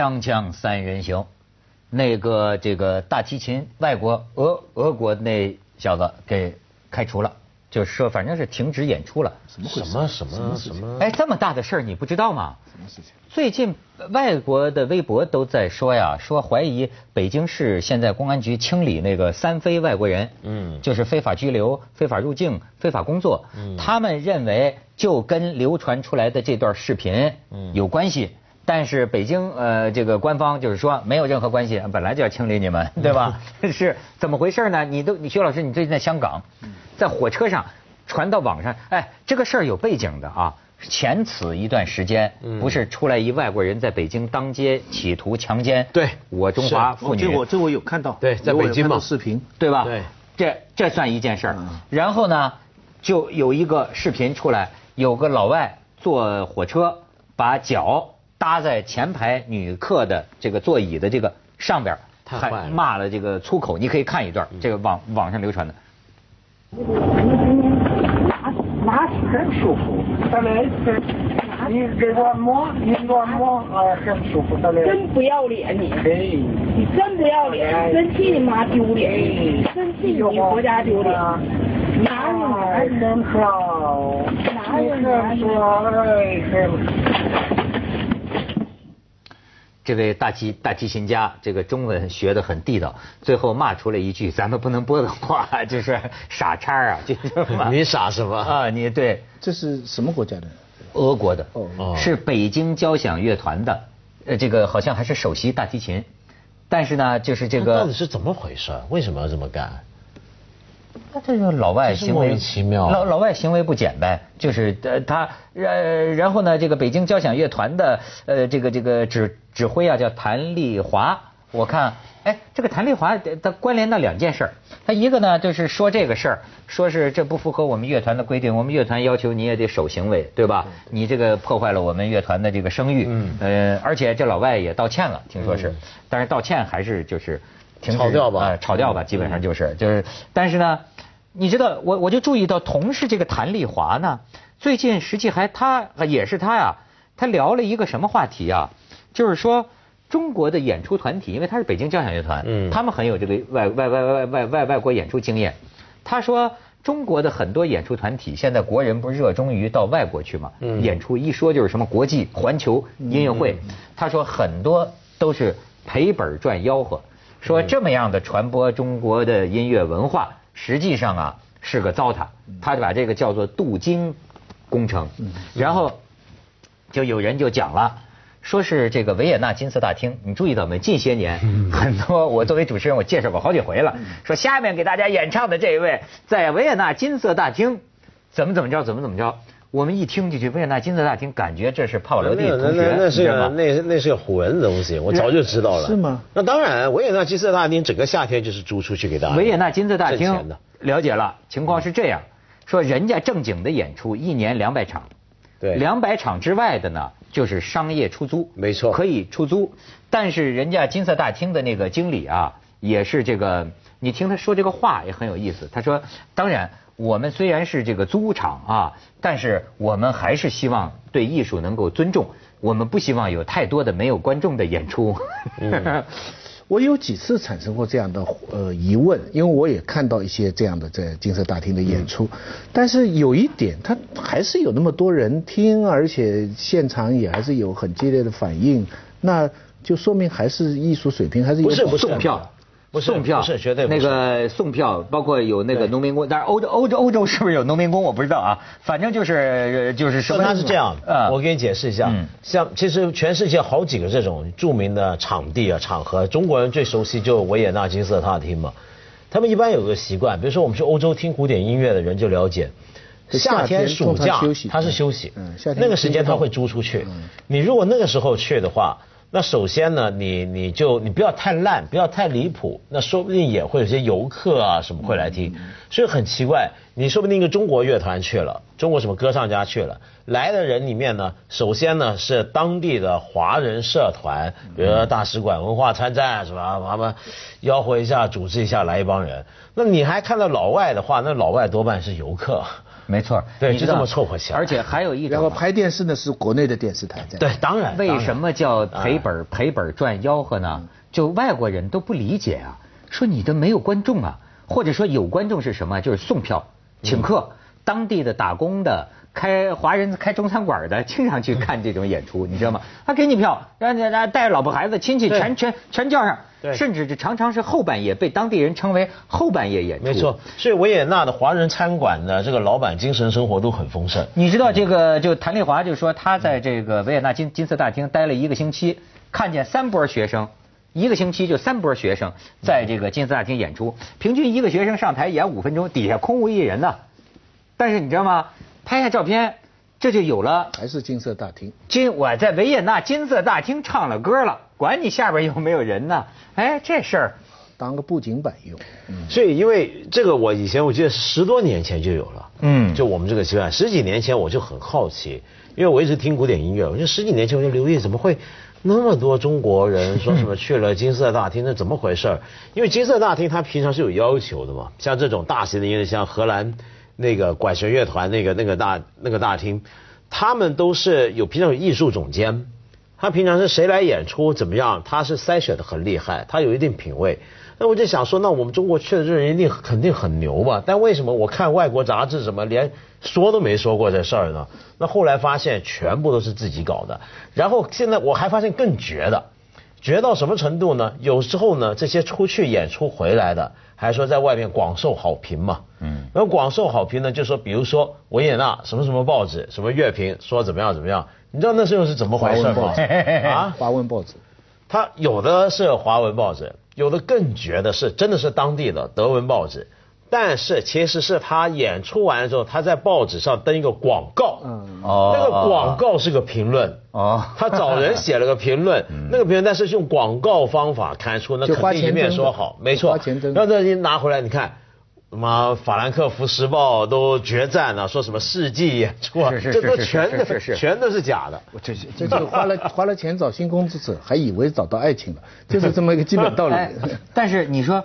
锵锵三人行，那个这个大提琴外国俄俄国那小子给开除了，就是说反正是停止演出了。什么什么什么什么？哎，这么大的事儿你不知道吗？什么事情？最近外国的微博都在说呀，说怀疑北京市现在公安局清理那个三非外国人，嗯，就是非法拘留、非法入境、非法工作，嗯，他们认为就跟流传出来的这段视频有关系。但是北京呃这个官方就是说没有任何关系，本来就要清理你们，对吧？是怎么回事呢？你都你徐老师，你最近在香港，在火车上传到网上，哎，这个事儿有背景的啊。前此一段时间，不是出来一外国人在北京当街企图强奸对我中华妇女，这我这我有看到，对，在北京嘛视频，对吧？对，这这算一件事儿。然后呢，就有一个视频出来，有个老外坐火车，把脚搭在前排女客的这个座椅的这个上边，还骂了这个粗口。你可以看一段，这个网网上流传的。那是很舒服，你给我摸，你乱摸啊，很舒服。真不要脸你！你真不要脸！真替你妈丢脸！真替你国家丢脸！哪有哪人好？哪有哪人？这位大提大提琴家，这个中文学的很地道，最后骂出了一句咱们不能播的话，就是傻叉啊！就是你傻什么啊？你对，这是什么国家的？俄国的，哦，是北京交响乐团的，呃，这个好像还是首席大提琴，但是呢，就是这个到底是怎么回事？为什么要这么干？那这个老外行为奇妙，老老外行为不简呗，就是呃他呃然后呢，这个北京交响乐团的呃这个这个指指挥啊叫谭丽华，我看哎这个谭丽华他关联到两件事，他一个呢就是说这个事儿，说是这不符合我们乐团的规定，我们乐团要求你也得守行为，对吧？你这个破坏了我们乐团的这个声誉，嗯，呃而且这老外也道歉了，听说是，但是道歉还是就是。炒掉吧，炒掉吧，基本上就是就是，但是呢，你知道我我就注意到同事这个谭丽华呢，最近实际还他也是他呀，他聊了一个什么话题啊？就是说中国的演出团体，因为他是北京交响乐团，嗯，他们很有这个外外外外外外外国演出经验。他说中国的很多演出团体现在国人不是热衷于到外国去嘛，嗯，演出一说就是什么国际环球音乐会，他说很多都是赔本赚吆喝。说这么样的传播中国的音乐文化，实际上啊是个糟蹋。他就把这个叫做镀金工程。然后就有人就讲了，说是这个维也纳金色大厅，你注意到没？近些年很多，我作为主持人我介绍过好几回了。说下面给大家演唱的这一位，在维也纳金色大厅怎么怎么着，怎么怎么着。我们一听就去维也纳金色大厅，感觉这是帕瓦罗蒂同学，那是个那那是个唬人的东西，我早就知道了。是吗？那当然，维也纳金色大厅整个夏天就是租出去给大家。维也纳金色大厅了解了，情况是这样，说人家正经的演出一年两百场，对，两百场之外的呢就是商业出租，没错，可以出租。但是人家金色大厅的那个经理啊，也是这个，你听他说这个话也很有意思。他说，当然。我们虽然是这个租场啊，但是我们还是希望对艺术能够尊重。我们不希望有太多的没有观众的演出。我有几次产生过这样的呃疑问，因为我也看到一些这样的在金色大厅的演出，但是有一点，它还是有那么多人听，而且现场也还是有很激烈的反应，那就说明还是艺术水平还是有送票。送票是绝对那个送票，包括有那个农民工，但是欧洲欧洲欧洲是不是有农民工我不知道啊，反正就是就是什么。他是这样，我给你解释一下，像其实全世界好几个这种著名的场地啊场合，中国人最熟悉就维也纳金色大厅嘛。他们一般有个习惯，比如说我们去欧洲听古典音乐的人就了解，夏天暑假他是休息，那个时间他会租出去。你如果那个时候去的话。那首先呢，你你就你不要太烂，不要太离谱，那说不定也会有些游客啊什么会来听，所以很奇怪，你说不定一个中国乐团去了，中国什么歌唱家去了，来的人里面呢，首先呢是当地的华人社团，比如说大使馆文化参赞是吧？他们吆喝一下，组织一下来一帮人。那你还看到老外的话，那老外多半是游客。没错，对，就这么凑合起来。而且还有一种，然后拍电视呢是国内的电视台在。对，当然。为什么叫赔本赔本赚吆喝呢？就外国人都不理解啊，说你的没有观众啊，或者说有观众是什么？就是送票请客，当地的打工的。开华人开中餐馆的经常去看这种演出，你知道吗？他给你票，让你让带老婆孩子亲戚全全全叫上，甚至这常常是后半夜被当地人称为后半夜演出。没错，所以维也纳的华人餐馆呢，这个老板精神生活都很丰盛。你知道这个就谭丽华就说他在这个维也纳金金色大厅待了一个星期，看见三波学生，一个星期就三波学生在这个金色大厅演出，平均一个学生上台演五分钟，底下空无一人呢。但是你知道吗？拍下照片，这就有了。还是金色大厅。金，我在维也纳金色大厅唱了歌了，管你下边有没有人呢？哎，这事儿当个布景板用。所以，因为这个，我以前我记得十多年前就有了。嗯，就我们这个习惯，十几年前我就很好奇，因为我一直听古典音乐，我就十几年前我就留意，怎么会那么多中国人说什么去了金色大厅？那怎么回事？因为金色大厅它平常是有要求的嘛，像这种大型的音乐，像荷兰。那个管弦乐团那个那个大那个大厅，他们都是有平常有艺术总监，他平常是谁来演出怎么样，他是筛选的很厉害，他有一定品味。那我就想说，那我们中国去的这人一定肯定很牛吧？但为什么我看外国杂志怎么连说都没说过这事儿呢？那后来发现全部都是自己搞的。然后现在我还发现更绝的，绝到什么程度呢？有时候呢，这些出去演出回来的。还说在外面广受好评嘛，嗯，那广受好评呢，就说比如说维也纳什么什么报纸什么乐评说怎么样怎么样，你知道那时候是怎么回事吗？啊，华文报纸，他有的是华文报纸，有的更绝的是真的是当地的德文报纸。但是其实是他演出完了之后，他在报纸上登一个广告，哦，那个广告是个评论，哦，他找人写了个评论，那个评论但是用广告方法刊出，那肯定一面说好，没错，然后这一拿回来，你看，什么法兰克福时报都决战了，说什么世纪演出，这都全都是全都是假的，这这这花了花了钱找新工作者，还以为找到爱情了，就是这么一个基本道理。但是你说。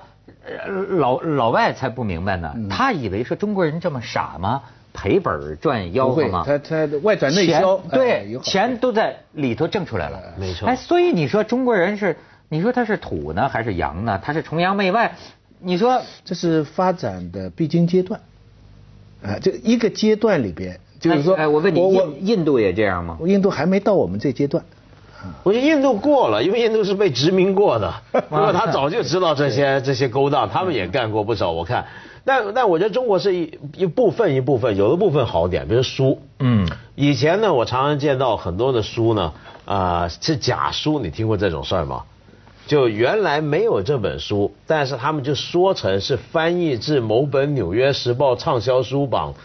老老外才不明白呢，他以为说中国人这么傻吗？赔本赚吆喝吗？他他外转内销，对，钱都在里头挣出来了，没错。哎，所以你说中国人是，你说他是土呢还是洋呢？他是崇洋媚外？你说这是发展的必经阶段，啊，这一个阶段里边，就是说，哎，我问你，印印度也这样吗？印度还没到我们这阶段。我觉得印度过了，因为印度是被殖民过的，不过他早就知道这些这些勾当，他们也干过不少。我看，但但我觉得中国是一一部分一部分，有的部分好点，比如书。嗯，以前呢，我常常见到很多的书呢，啊是假书，你听过这种事儿吗？就原来没有这本书，但是他们就说成是翻译至某本《纽约时报》畅销书榜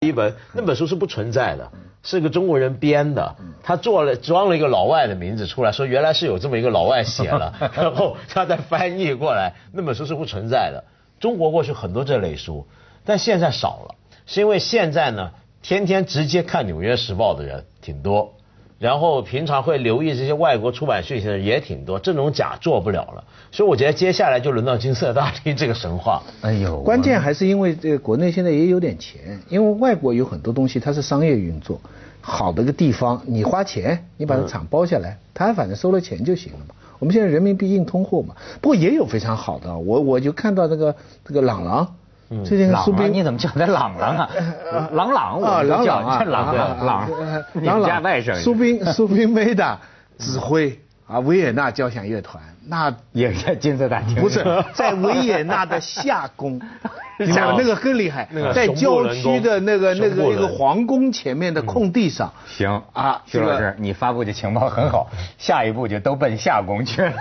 一本，那本书是不存在的。是个中国人编的，他做了装了一个老外的名字出来，说原来是有这么一个老外写了，然后他再翻译过来，那本书是不存在的。中国过去很多这类书，但现在少了，是因为现在呢，天天直接看《纽约时报》的人挺多。然后平常会留意这些外国出版讯息的人也挺多，这种假做不了了，所以我觉得接下来就轮到金色大厅这个神话。哎呦，关键还是因为这个国内现在也有点钱，因为外国有很多东西它是商业运作，好的个地方你花钱你把它厂包下来，他反正收了钱就行了嘛。我们现在人民币硬通货嘛，不过也有非常好的，我我就看到这个这个朗朗。最近苏斌，你怎么叫他朗朗啊？朗朗，我朗朗啊，朗朗，你们家外甥。苏斌，苏斌梅的指挥啊，维也纳交响乐团，那也在金色大厅。不是，在维也纳的夏宫，你想那个更厉害，在郊区的那个那个那个皇宫前面的空地上。行啊，徐老师，你发布的情报很好，下一步就都奔夏宫去了。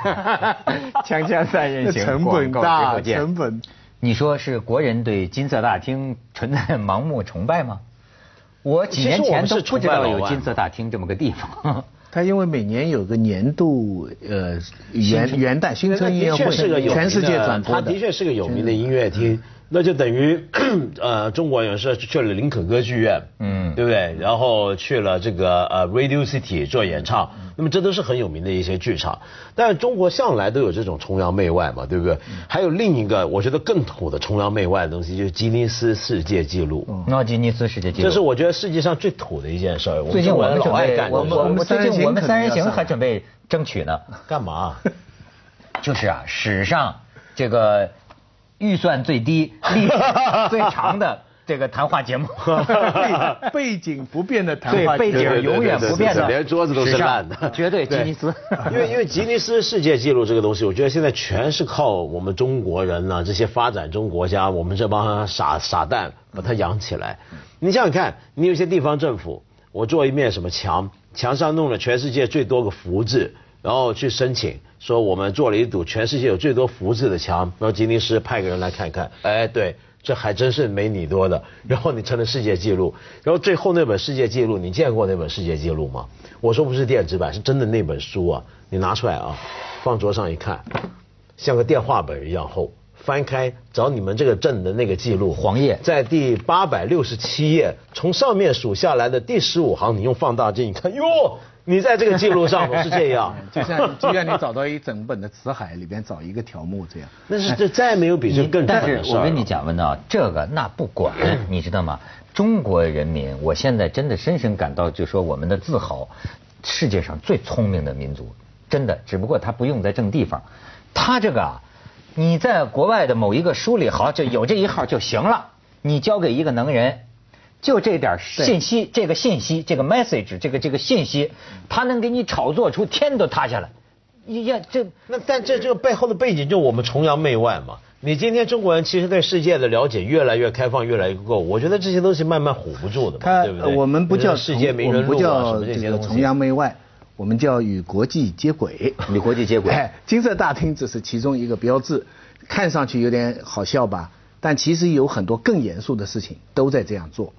锵锵三人行，成本大，成本。你说是国人对金色大厅存在盲目崇拜吗？我几年前都不知道有金色大厅这么个地方。他因为每年有个年度呃元元旦新春音乐会，全世界转播的。它的确是个有名的音乐厅。那就等于 呃，中国人是去了林肯歌剧院，嗯，对不对？然后去了这个呃 Radio City 做演唱，那么这都是很有名的一些剧场。但是中国向来都有这种崇洋媚外嘛，对不对？还有另一个我觉得更土的崇洋媚外的东西，就是吉尼斯世界纪录。那吉尼斯世界纪录，这是我觉得世界上最土的一件事儿。最近我们老爱干，我们我们最近我们三人行还准备争取呢。干嘛？就是啊，史上这个。预算最低、历史最长的这个谈话节目，背景不变的谈话，对背景永远不变的，连桌子都是烂的，绝对吉尼斯。因为因为吉尼斯世界纪录这个东西，我觉得现在全是靠我们中国人呢，这些发展中国家，我们这帮傻傻蛋把它养起来。你想想看，你有些地方政府，我做一面什么墙，墙上弄了全世界最多个福字。然后去申请，说我们做了一堵全世界有最多福字的墙，然后吉尼斯派个人来看看，哎，对，这还真是没你多的。然后你成了世界纪录，然后最后那本世界纪录，你见过那本世界纪录吗？我说不是电子版，是真的那本书啊，你拿出来啊，放桌上一看，像个电话本一样厚，翻开找你们这个镇的那个记录，黄页，在第八百六十七页，从上面数下来的第十五行，你用放大镜一看，哟。你在这个记录上是 这样，就像就像你找到一整本的词海里边找一个条目这样。那是这再没有比这更但是我跟你讲，文道，这个那不管，你知道吗？中国人民，我现在真的深深感到，就说我们的自豪，世界上最聪明的民族，真的，只不过他不用在正地方。他这个啊，你在国外的某一个书里，好就有这一号就行了，你交给一个能人。就这点信息，这个信息，这个 message，这个这个信息，他能给你炒作出天都塌下来。呀，这那但这这个背后的背景就我们崇洋媚外嘛。你今天中国人其实对世界的了解越来越开放，越来越够。我觉得这些东西慢慢唬不住的嘛，对不对？我们不叫世界名人录啊什么这些崇洋媚外，我们叫与国际接轨。与国际接轨。金色大厅只是其中一个标志，看上去有点好笑吧？但其实有很多更严肃的事情都在这样做。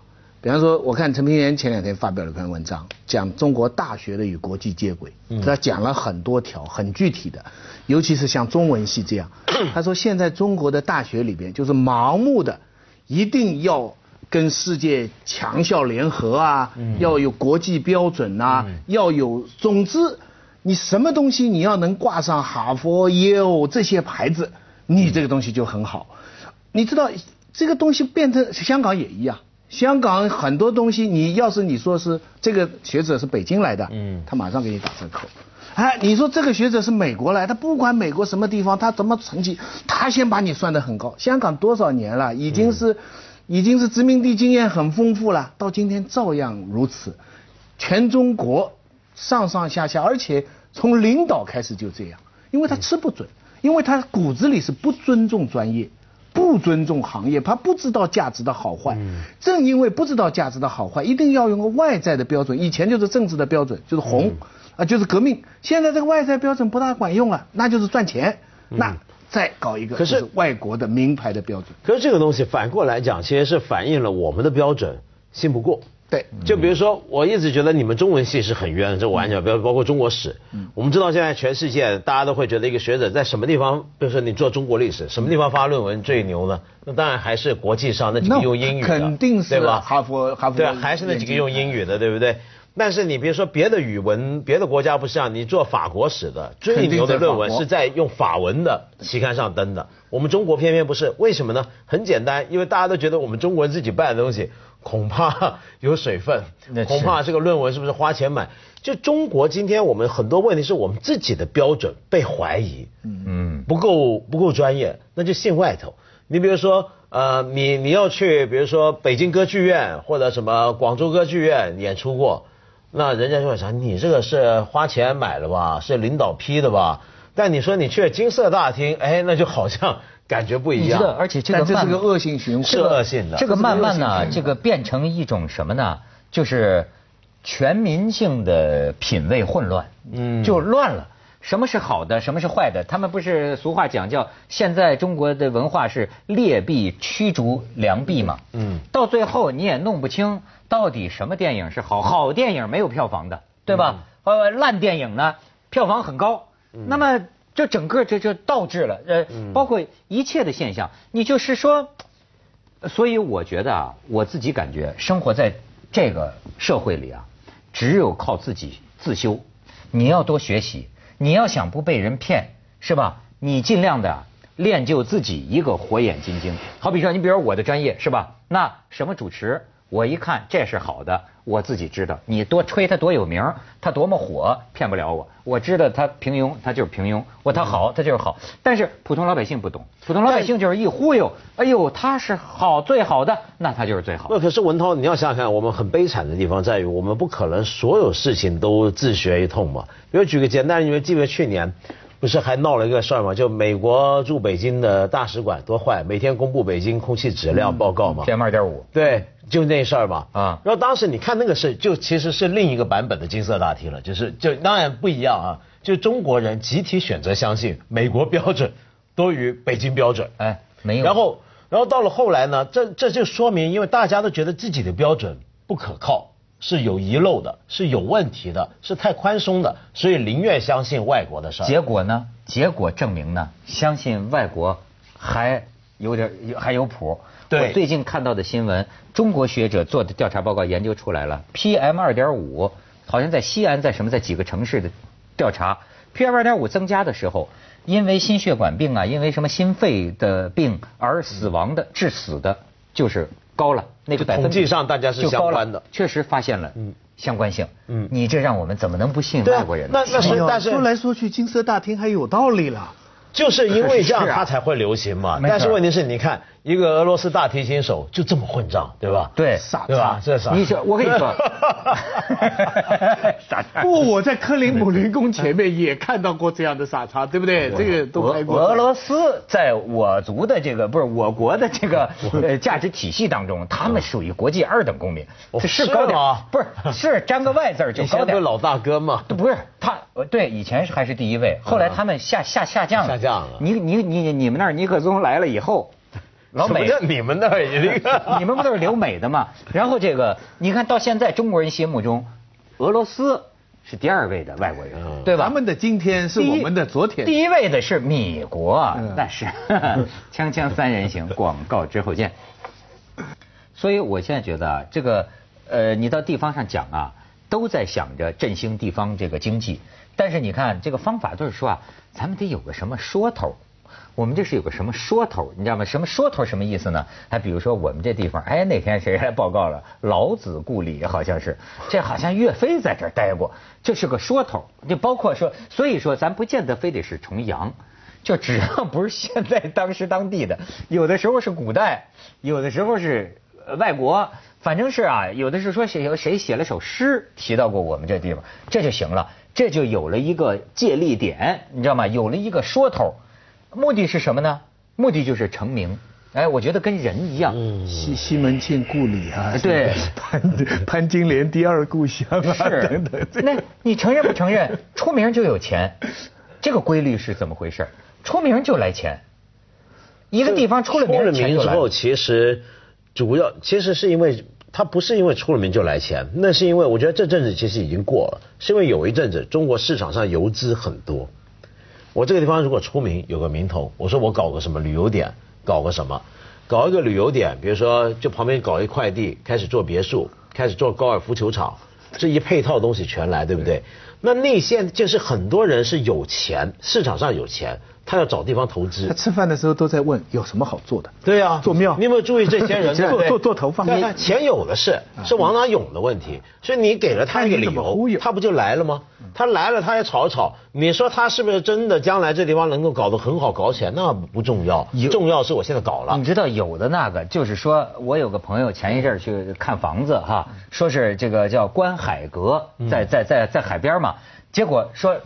比方说，我看陈平原前两天发表了一篇文章，讲中国大学的与国际接轨，他讲了很多条很具体的，尤其是像中文系这样，他说现在中国的大学里边就是盲目的，一定要跟世界强校联合啊，要有国际标准啊，要有，总之你什么东西你要能挂上哈佛、耶鲁这些牌子，你这个东西就很好。你知道这个东西变成香港也一样。香港很多东西，你要是你说是这个学者是北京来的，嗯，他马上给你打折扣。哎，你说这个学者是美国来，他不管美国什么地方，他怎么成绩，他先把你算得很高。香港多少年了，已经是，已经是殖民地经验很丰富了，到今天照样如此。全中国上上下下，而且从领导开始就这样，因为他吃不准，因为他骨子里是不尊重专业。不尊重行业，他不知道价值的好坏。正因为不知道价值的好坏，一定要用个外在的标准。以前就是政治的标准，就是红啊，就是革命。现在这个外在标准不大管用了，那就是赚钱。那再搞一个，可是外国的名牌的标准。可是这个东西反过来讲，其实是反映了我们的标准信不过。对，就比如说，我一直觉得你们中文系是很冤，这完全不要包括中国史。我们知道现在全世界大家都会觉得一个学者在什么地方，比如说你做中国历史，什么地方发论文最牛呢？那当然还是国际上那几个用英语的，肯定是对吧？哈佛，哈佛对，还是那几个用英语的，对不对？但是你别说别的语文，别的国家不像你做法国史的最牛的论文是在用法文的期刊上登的，我们中国偏偏不是，为什么呢？很简单，因为大家都觉得我们中国人自己办的东西。恐怕有水分，恐怕这个论文是不是花钱买？就中国今天我们很多问题是我们自己的标准被怀疑，嗯，不够不够专业，那就信外头。你比如说，呃，你你要去，比如说北京歌剧院或者什么广州歌剧院演出过，那人家就会想你这个是花钱买的吧，是领导批的吧？但你说你去金色大厅，哎，那就好像。感觉不一样，而且这个这是个恶性循环，是恶性的。这个慢慢呢，这个变成一种什么呢？就是全民性的品味混乱，嗯，就乱了。什么是好的，什么是坏的？他们不是俗话讲叫现在中国的文化是劣币驱逐良币嘛？嗯，到最后你也弄不清到底什么电影是好，好电影没有票房的，对吧？呃，烂电影呢，票房很高。那么。这整个这就倒置了，呃，包括一切的现象，你就是说，所以我觉得啊，我自己感觉生活在这个社会里啊，只有靠自己自修。你要多学习，你要想不被人骗，是吧？你尽量的练就自己一个火眼金睛。好比说，你比如我的专业是吧？那什么主持？我一看这是好的，我自己知道。你多吹他多有名，他多么火，骗不了我。我知道他平庸，他就是平庸；我他好，他就是好。但是普通老百姓不懂，普通老百姓就是一忽悠。哎呦，他是好最好的，那他就是最好。那可是文涛，你要想想看，我们很悲惨的地方在于，我们不可能所有事情都自学一通嘛。比如举个简单，你们记不记得去年？不是还闹了一个事儿吗？就美国驻北京的大使馆多坏，每天公布北京空气质量报告嘛。PM 二点五。对，就那事儿嘛。啊。然后当时你看那个事，就其实是另一个版本的金色大厅了，就是就当然不一样啊。就中国人集体选择相信美国标准多于北京标准。哎，没有。然后，然后到了后来呢，这这就说明，因为大家都觉得自己的标准不可靠。是有遗漏的，是有问题的，是太宽松的，所以宁愿相信外国的事儿。结果呢？结果证明呢，相信外国还有点还有谱。对。我最近看到的新闻，中国学者做的调查报告研究出来了，PM 二点五好像在西安，在什么，在几个城市的调查，PM 二点五增加的时候，因为心血管病啊，因为什么心肺的病而死亡的、致死的，就是高了。那个统计上大家是相关的，确实发现了相关性。嗯，你这让我们怎么能不信外国人呢？那那是但是说来说去，金色大厅还有道理了。就是因为这样，它才会流行嘛。但是问题是，你看一个俄罗斯大提琴手就这么混账，对吧？对，傻对吧？这傻。你说，我跟你说，傻叉。不，我在克林姆林宫前面也看到过这样的傻叉，对不对？这个都拍过。俄罗斯在我族的这个不是我国的这个呃价值体系当中，他们属于国际二等公民，这是高点不是是沾个外字就高点。老大哥嘛？不是他，对，以前是还是第一位，后来他们下下下降了。你你你你们那儿尼克松来了以后，老美你们那儿 你们不都是留美的吗？然后这个你看到现在中国人心目中，俄罗斯是第二位的外国人，对吧？咱们的今天是我们的昨天。第一位的是米国，那是锵锵三人行，广告之后见。所以我现在觉得啊，这个呃，你到地方上讲啊，都在想着振兴地方这个经济。但是你看，这个方法就是说啊，咱们得有个什么说头。我们这是有个什么说头，你知道吗？什么说头什么意思呢？还比如说我们这地方，哎，那天谁来报告了？老子故里好像是，这好像岳飞在这儿待过，这是个说头。就包括说，所以说咱不见得非得是重阳，就只要不是现在当时当地的，有的时候是古代，有的时候是外国，反正是啊，有的是说谁谁写了首诗提到过我们这地方，这就行了。这就有了一个借力点，你知道吗？有了一个说头，目的是什么呢？目的就是成名。哎，我觉得跟人一样。西西门庆故里啊，对，潘 潘金莲第二故乡啊，等等。那你承认不承认？出名就有钱，这个规律是怎么回事？出名就来钱。一个地方出了名，出了名之后，其实主要其实是因为。他不是因为出了名就来钱，那是因为我觉得这阵子其实已经过了，是因为有一阵子中国市场上游资很多。我这个地方如果出名有个名头，我说我搞个什么旅游点，搞个什么，搞一个旅游点，比如说就旁边搞一块地，开始做别墅，开始做高尔夫球场，这一配套东西全来，对不对？那内线就是很多人是有钱，市场上有钱。他要找地方投资。他吃饭的时候都在问有什么好做的。对呀，做庙。你有没有注意这些人 做做做头发？钱有的是，是往哪涌的问题。所以你给了他一个理由，他不就来了吗？他来了，他也吵吵。你说他是不是真的将来这地方能够搞得很好，搞起来那不重要，重要是我现在搞了。你知道有的那个，就是说我有个朋友前一阵去看房子哈，说是这个叫观海阁，在在在在海边嘛，结果说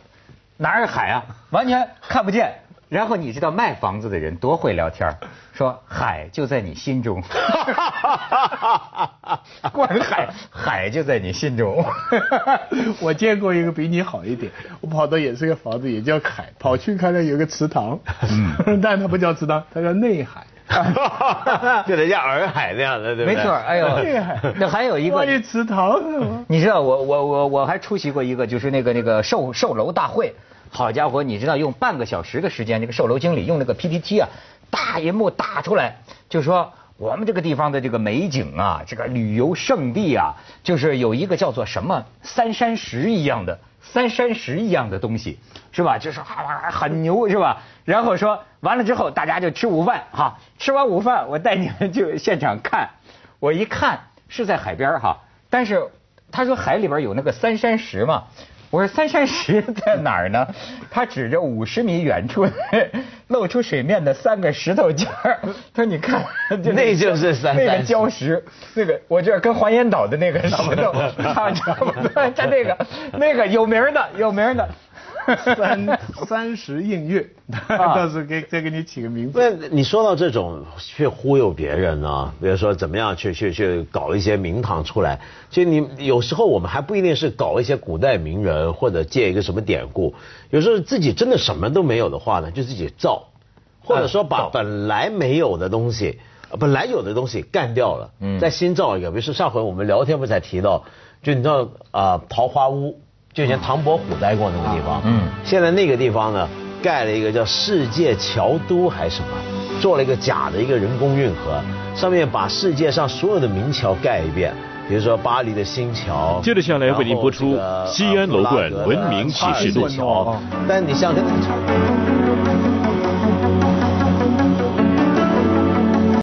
哪有海啊，完全看不见。然后你知道卖房子的人多会聊天 说海就在你心中，观海，海就在你心中。我见过一个比你好一点，我跑到也是个房子，也叫海，跑去看到有个池塘，但它不叫池塘，它叫内海。就得像洱海那样的，对没错，哎呦，那还有一个池塘，你知道我我我我还出席过一个，就是那个那个售售楼大会。好家伙，你知道用半个小时的时间，这个售楼经理用那个 PPT 啊，大银幕打出来，就说我们这个地方的这个美景啊，这个旅游胜地啊，就是有一个叫做什么三山石一样的三山石一样的东西，是吧？就是很牛，是吧？然后说完了之后，大家就吃午饭哈，吃完午饭我带你们就现场看，我一看是在海边哈，但是他说海里边有那个三山石嘛。我说三山石 在哪儿呢？他指着五十米远处 露出水面的三个石头尖儿，他说：“你看，那就是三那个礁石，那个我这跟黄岩岛的那个石头 差不多，他那个那个有名的有名的。” 三三十映月，到时候给再给你起个名字。那你说到这种去忽悠别人呢？比如说怎么样去去去搞一些名堂出来？其实你有时候我们还不一定是搞一些古代名人或者借一个什么典故，有时候自己真的什么都没有的话呢，就自己造，或者说把本来没有的东西，本来有的东西干掉了，嗯再新造一个。比如说上回我们聊天不才提到，就你知道啊，桃花坞。就以前唐伯虎待过那个地方，嗯，现在那个地方呢，盖了一个叫世界桥都还是什么，做了一个假的一个人工运河，上面把世界上所有的名桥盖一遍，比如说巴黎的新桥。接着下来为您播出《西安楼冠文明启示录》。但你像。